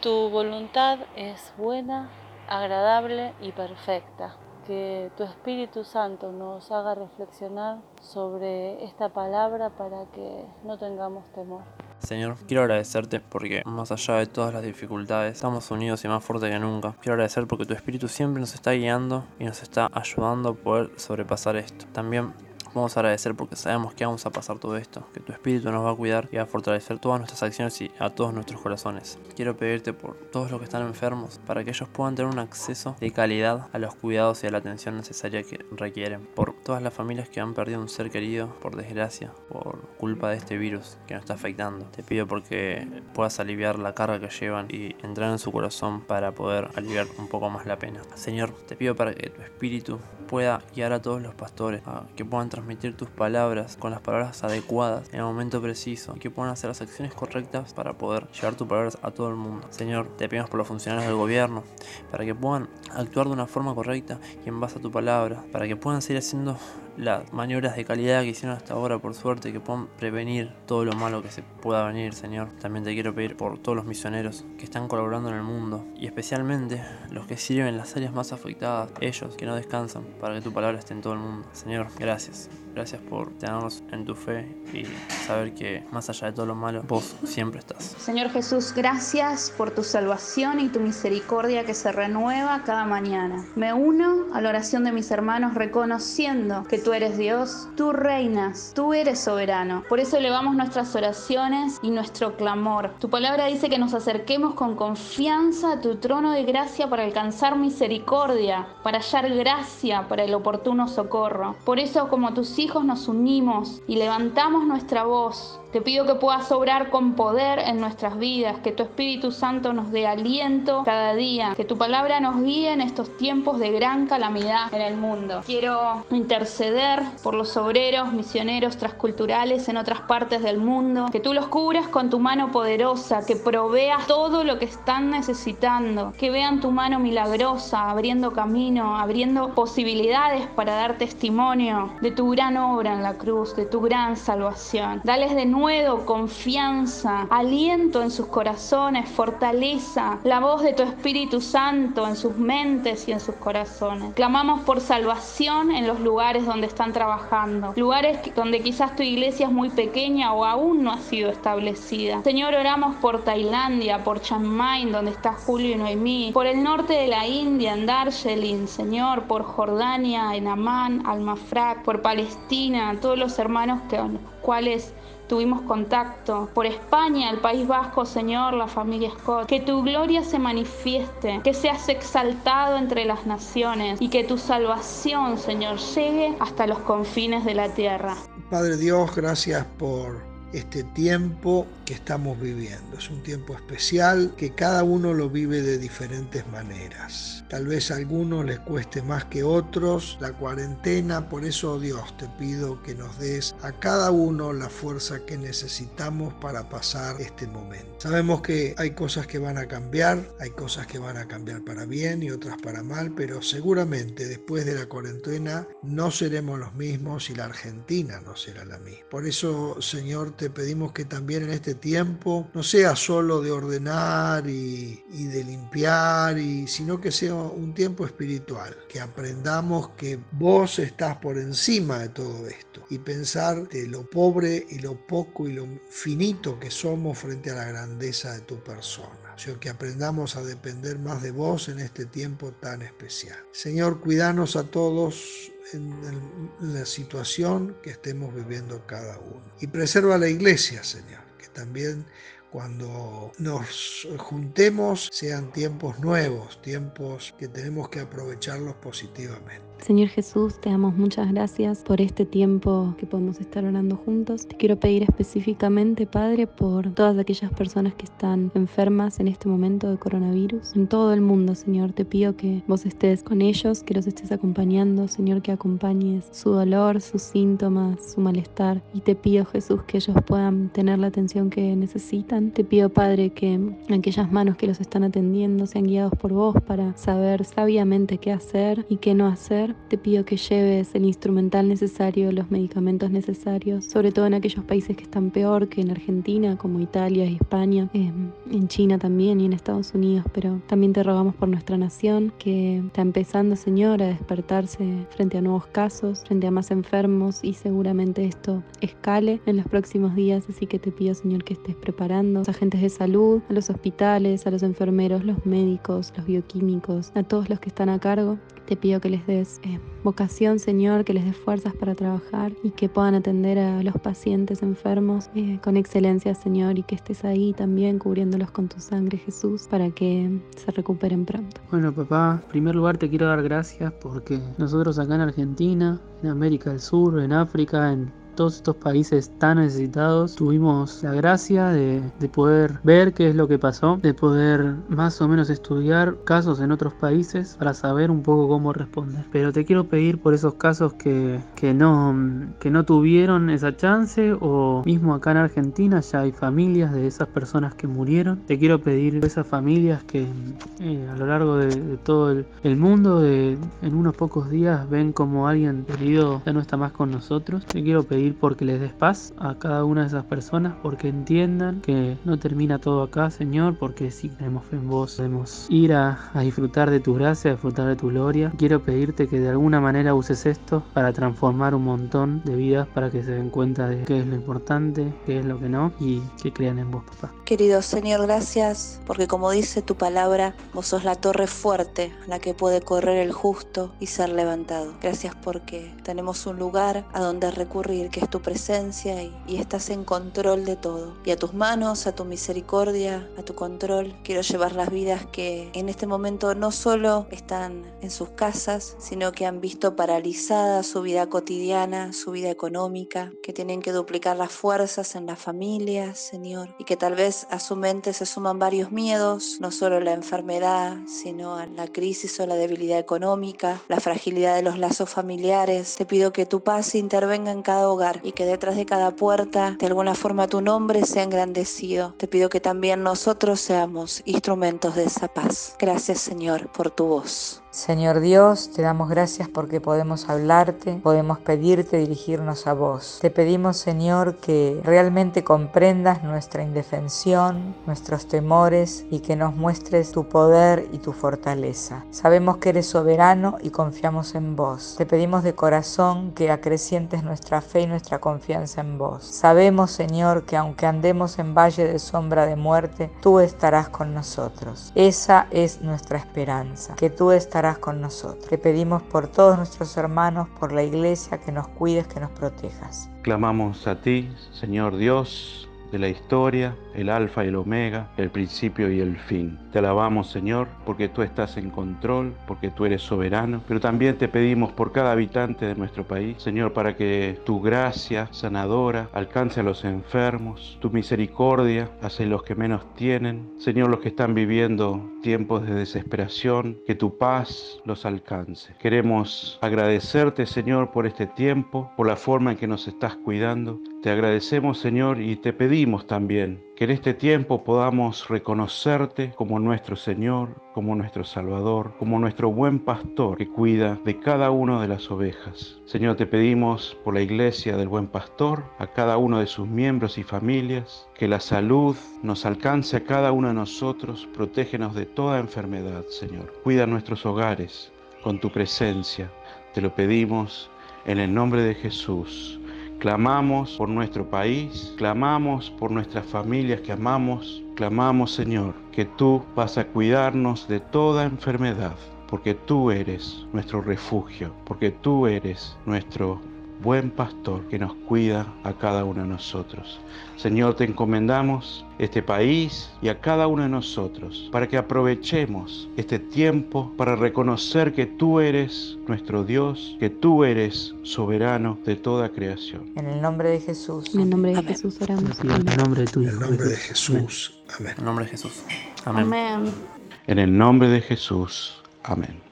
Tu voluntad es buena, agradable y perfecta. Que tu Espíritu Santo nos haga reflexionar sobre esta palabra para que no tengamos temor. Señor, quiero agradecerte porque más allá de todas las dificultades, estamos unidos y más fuertes que nunca. Quiero agradecer porque tu Espíritu siempre nos está guiando y nos está ayudando a poder sobrepasar esto. También Vamos a agradecer porque sabemos que vamos a pasar todo esto, que tu espíritu nos va a cuidar y va a fortalecer todas nuestras acciones y a todos nuestros corazones. Quiero pedirte por todos los que están enfermos, para que ellos puedan tener un acceso de calidad a los cuidados y a la atención necesaria que requieren. Por todas las familias que han perdido un ser querido, por desgracia, por culpa de este virus que nos está afectando. Te pido porque puedas aliviar la carga que llevan y entrar en su corazón para poder aliviar un poco más la pena. Señor, te pido para que tu espíritu pueda guiar a todos los pastores, a que puedan transmitir tus palabras con las palabras adecuadas en el momento preciso que puedan hacer las acciones correctas para poder llevar tus palabras a todo el mundo. Señor, te pedimos por los funcionarios del gobierno para que puedan actuar de una forma correcta y en base a tu palabra, para que puedan seguir haciendo las maniobras de calidad que hicieron hasta ahora, por suerte, que puedan prevenir todo lo malo que se pueda venir, Señor. También te quiero pedir por todos los misioneros que están colaborando en el mundo y especialmente los que sirven en las áreas más afectadas, ellos que no descansan para que tu palabra esté en todo el mundo. Señor, gracias. Gracias por tenernos en tu fe y saber que más allá de todo lo malo, vos siempre estás. Señor Jesús, gracias por tu salvación y tu misericordia que se renueva cada mañana. Me uno a la oración de mis hermanos reconociendo que tú eres Dios, tú reinas, tú eres soberano. Por eso elevamos nuestras oraciones y nuestro clamor. Tu palabra dice que nos acerquemos con confianza a tu trono de gracia para alcanzar misericordia, para hallar gracia para el oportuno socorro. Por eso como tus hijos, nos unimos y levantamos nuestra voz te pido que puedas obrar con poder en nuestras vidas, que tu Espíritu Santo nos dé aliento cada día, que tu palabra nos guíe en estos tiempos de gran calamidad en el mundo. Quiero interceder por los obreros, misioneros transculturales en otras partes del mundo, que tú los cubras con tu mano poderosa, que proveas todo lo que están necesitando, que vean tu mano milagrosa, abriendo camino, abriendo posibilidades para dar testimonio de tu gran obra en la cruz, de tu gran salvación. Dales de nuevo confianza, aliento en sus corazones, fortaleza, la voz de tu Espíritu Santo en sus mentes y en sus corazones. Clamamos por salvación en los lugares donde están trabajando, lugares donde quizás tu iglesia es muy pequeña o aún no ha sido establecida. Señor, oramos por Tailandia, por Chiang donde está Julio y Noemí, por el norte de la India, en Darjeeling, Señor, por Jordania, en Amán, Almafraq, por Palestina, todos los hermanos que, cuales tuvimos contacto, por España, el País Vasco, Señor, la familia Scott. Que tu gloria se manifieste, que seas exaltado entre las naciones y que tu salvación, Señor, llegue hasta los confines de la tierra. Padre Dios, gracias por este tiempo que estamos viviendo. Es un tiempo especial que cada uno lo vive de diferentes maneras. Tal vez a algunos les cueste más que otros la cuarentena, por eso Dios te pido que nos des a cada uno la fuerza que necesitamos para pasar este momento. Sabemos que hay cosas que van a cambiar, hay cosas que van a cambiar para bien y otras para mal, pero seguramente después de la cuarentena no seremos los mismos y la Argentina no será la misma. Por eso, Señor, te pedimos que también en este tiempo no sea solo de ordenar y, de limpiar, y, sino que sea un tiempo espiritual, que aprendamos que vos estás por encima de todo esto y pensar de lo pobre y lo poco y lo finito que somos frente a la grandeza de tu persona. Señor, que aprendamos a depender más de vos en este tiempo tan especial. Señor, cuidanos a todos en, la situación que estemos viviendo cada uno. Y preserva la iglesia, Señor, que también cuando nos juntemos sean tiempos nuevos, tiempos que tenemos que aprovecharlos positivamente. Señor Jesús, te damos muchas gracias por este tiempo que podemos estar orando juntos. Te quiero pedir específicamente, Padre, por todas aquellas personas que están enfermas en este momento de coronavirus. En todo el mundo, Señor, te pido que vos estés con ellos, que los estés acompañando, Señor, que acompañes su dolor, sus síntomas, su malestar. Y te pido, Jesús, que ellos puedan tener la atención que necesitan. Te pido, Padre, que aquellas manos que los están atendiendo sean guiados por vos para saber sabiamente qué hacer y qué no hacer lugar. Te pido que lleves el instrumental necesario, los medicamentos necesarios, sobre todo en aquellos países que están peor que en Argentina, como Italia y España, em, en China también y en Estados Unidos, pero también te rogamos por nuestra nación que está empezando, Señor, a despertarse frente a nuevos casos, frente a más enfermos y seguramente esto escale en los próximos días, así que te pido, Señor, que estés preparando a los agentes de salud, a los hospitales, a los enfermeros, los médicos, los bioquímicos, a todos los que están a cargo. Te pido que les des eh, vocación, Señor, que les des fuerzas para trabajar y que puedan atender a los pacientes enfermos eh, con excelencia, Señor, y que estés ahí también cubriéndolos con tu sangre, Jesús, para que se recuperen pronto. Bueno, papá, en primer lugar te quiero dar gracias porque nosotros acá en Argentina, en América del Sur, en África, en todos estos países tan necesitados, tuvimos la gracia de, poder ver qué es lo que pasó, de poder más o menos estudiar casos en otros países para saber un poco cómo responder. Pero te quiero pedir por esos casos que, que, no, que no tuvieron esa chance o mismo acá en Argentina ya hay familias de esas personas que murieron. Te quiero pedir esas familias que eh, a lo largo de, todo el, el mundo, de, en unos pocos días, ven como alguien querido ya no está más con nosotros. Te quiero pedir porque les des paz a cada una de esas personas, porque entiendan que no termina todo acá, Señor, porque si tenemos fe en vos, podemos ir a, disfrutar de tu gracia, a disfrutar de tu gloria. Quiero pedirte que de alguna manera uses esto para transformar un montón de vidas para que se den cuenta de qué es lo importante, qué es lo que no y que crean en vos, papá. Querido Señor, gracias porque como dice tu palabra, vos sos la torre fuerte a la que puede correr el justo y ser levantado. Gracias porque tenemos un lugar a donde recurrir es tu presencia y, estás en control de todo. Y a tus manos, a tu misericordia, a tu control, quiero llevar las vidas que en este momento no solo están en sus casas, sino que han visto paralizada su vida cotidiana, su vida económica, que tienen que duplicar las fuerzas en las familias, Señor, y que tal vez a su mente se suman varios miedos, no solo la enfermedad, sino la crisis o la debilidad económica, la fragilidad de los lazos familiares. Te pido que tu paz intervenga en cada hogar y que detrás de cada puerta de alguna forma tu nombre sea engrandecido. Te pido que también nosotros seamos instrumentos de esa paz. Gracias Señor por tu voz. Señor Dios, te damos gracias porque podemos hablarte, podemos pedirte dirigirnos a vos. Te pedimos, Señor, que realmente comprendas nuestra indefensión, nuestros temores y que nos muestres tu poder y tu fortaleza. Sabemos que eres soberano y confiamos en vos. Te pedimos de corazón que acrecientes nuestra fe y nuestra confianza en vos. Sabemos, Señor, que aunque andemos en valle de sombra de muerte, tú estarás con nosotros. Esa es nuestra esperanza, que tú estarás con nosotros. Te pedimos por todos nuestros hermanos, por la iglesia, que nos cuides, que nos protejas. Clamamos a ti, Señor Dios de la historia, el alfa y el omega, el principio y el fin. Te alabamos Señor porque tú estás en control, porque tú eres soberano, pero también te pedimos por cada habitante de nuestro país, Señor, para que tu gracia sanadora alcance a los enfermos, tu misericordia hacia los que menos tienen, Señor, los que están viviendo tiempos de desesperación, que tu paz los alcance. Queremos agradecerte, Señor, por este tiempo, por la forma en que nos estás cuidando. Te agradecemos, Señor, y te pedimos también que en este tiempo podamos reconocerte como nuestro Señor, como nuestro Salvador, como nuestro buen pastor que cuida de cada una de las ovejas. Señor, te pedimos por la iglesia del buen pastor, a cada uno de sus miembros y familias, que la salud nos alcance a cada uno de nosotros, protégenos de toda enfermedad, Señor. Cuida nuestros hogares con tu presencia. Te lo pedimos en el nombre de Jesús. Clamamos por nuestro país, clamamos por nuestras familias que amamos, clamamos Señor que tú vas a cuidarnos de toda enfermedad, porque tú eres nuestro refugio, porque tú eres nuestro buen pastor que nos cuida a cada uno de nosotros. Señor, te encomendamos este país y a cada uno de nosotros para que aprovechemos este tiempo para reconocer que tú eres nuestro Dios, que tú eres soberano de toda creación. En el nombre de Jesús. En el nombre de Jesús oramos. En el nombre de tu En el nombre de Jesús. Amén. En el nombre de Jesús. Amén. Amén. En el nombre de Jesús. Amén.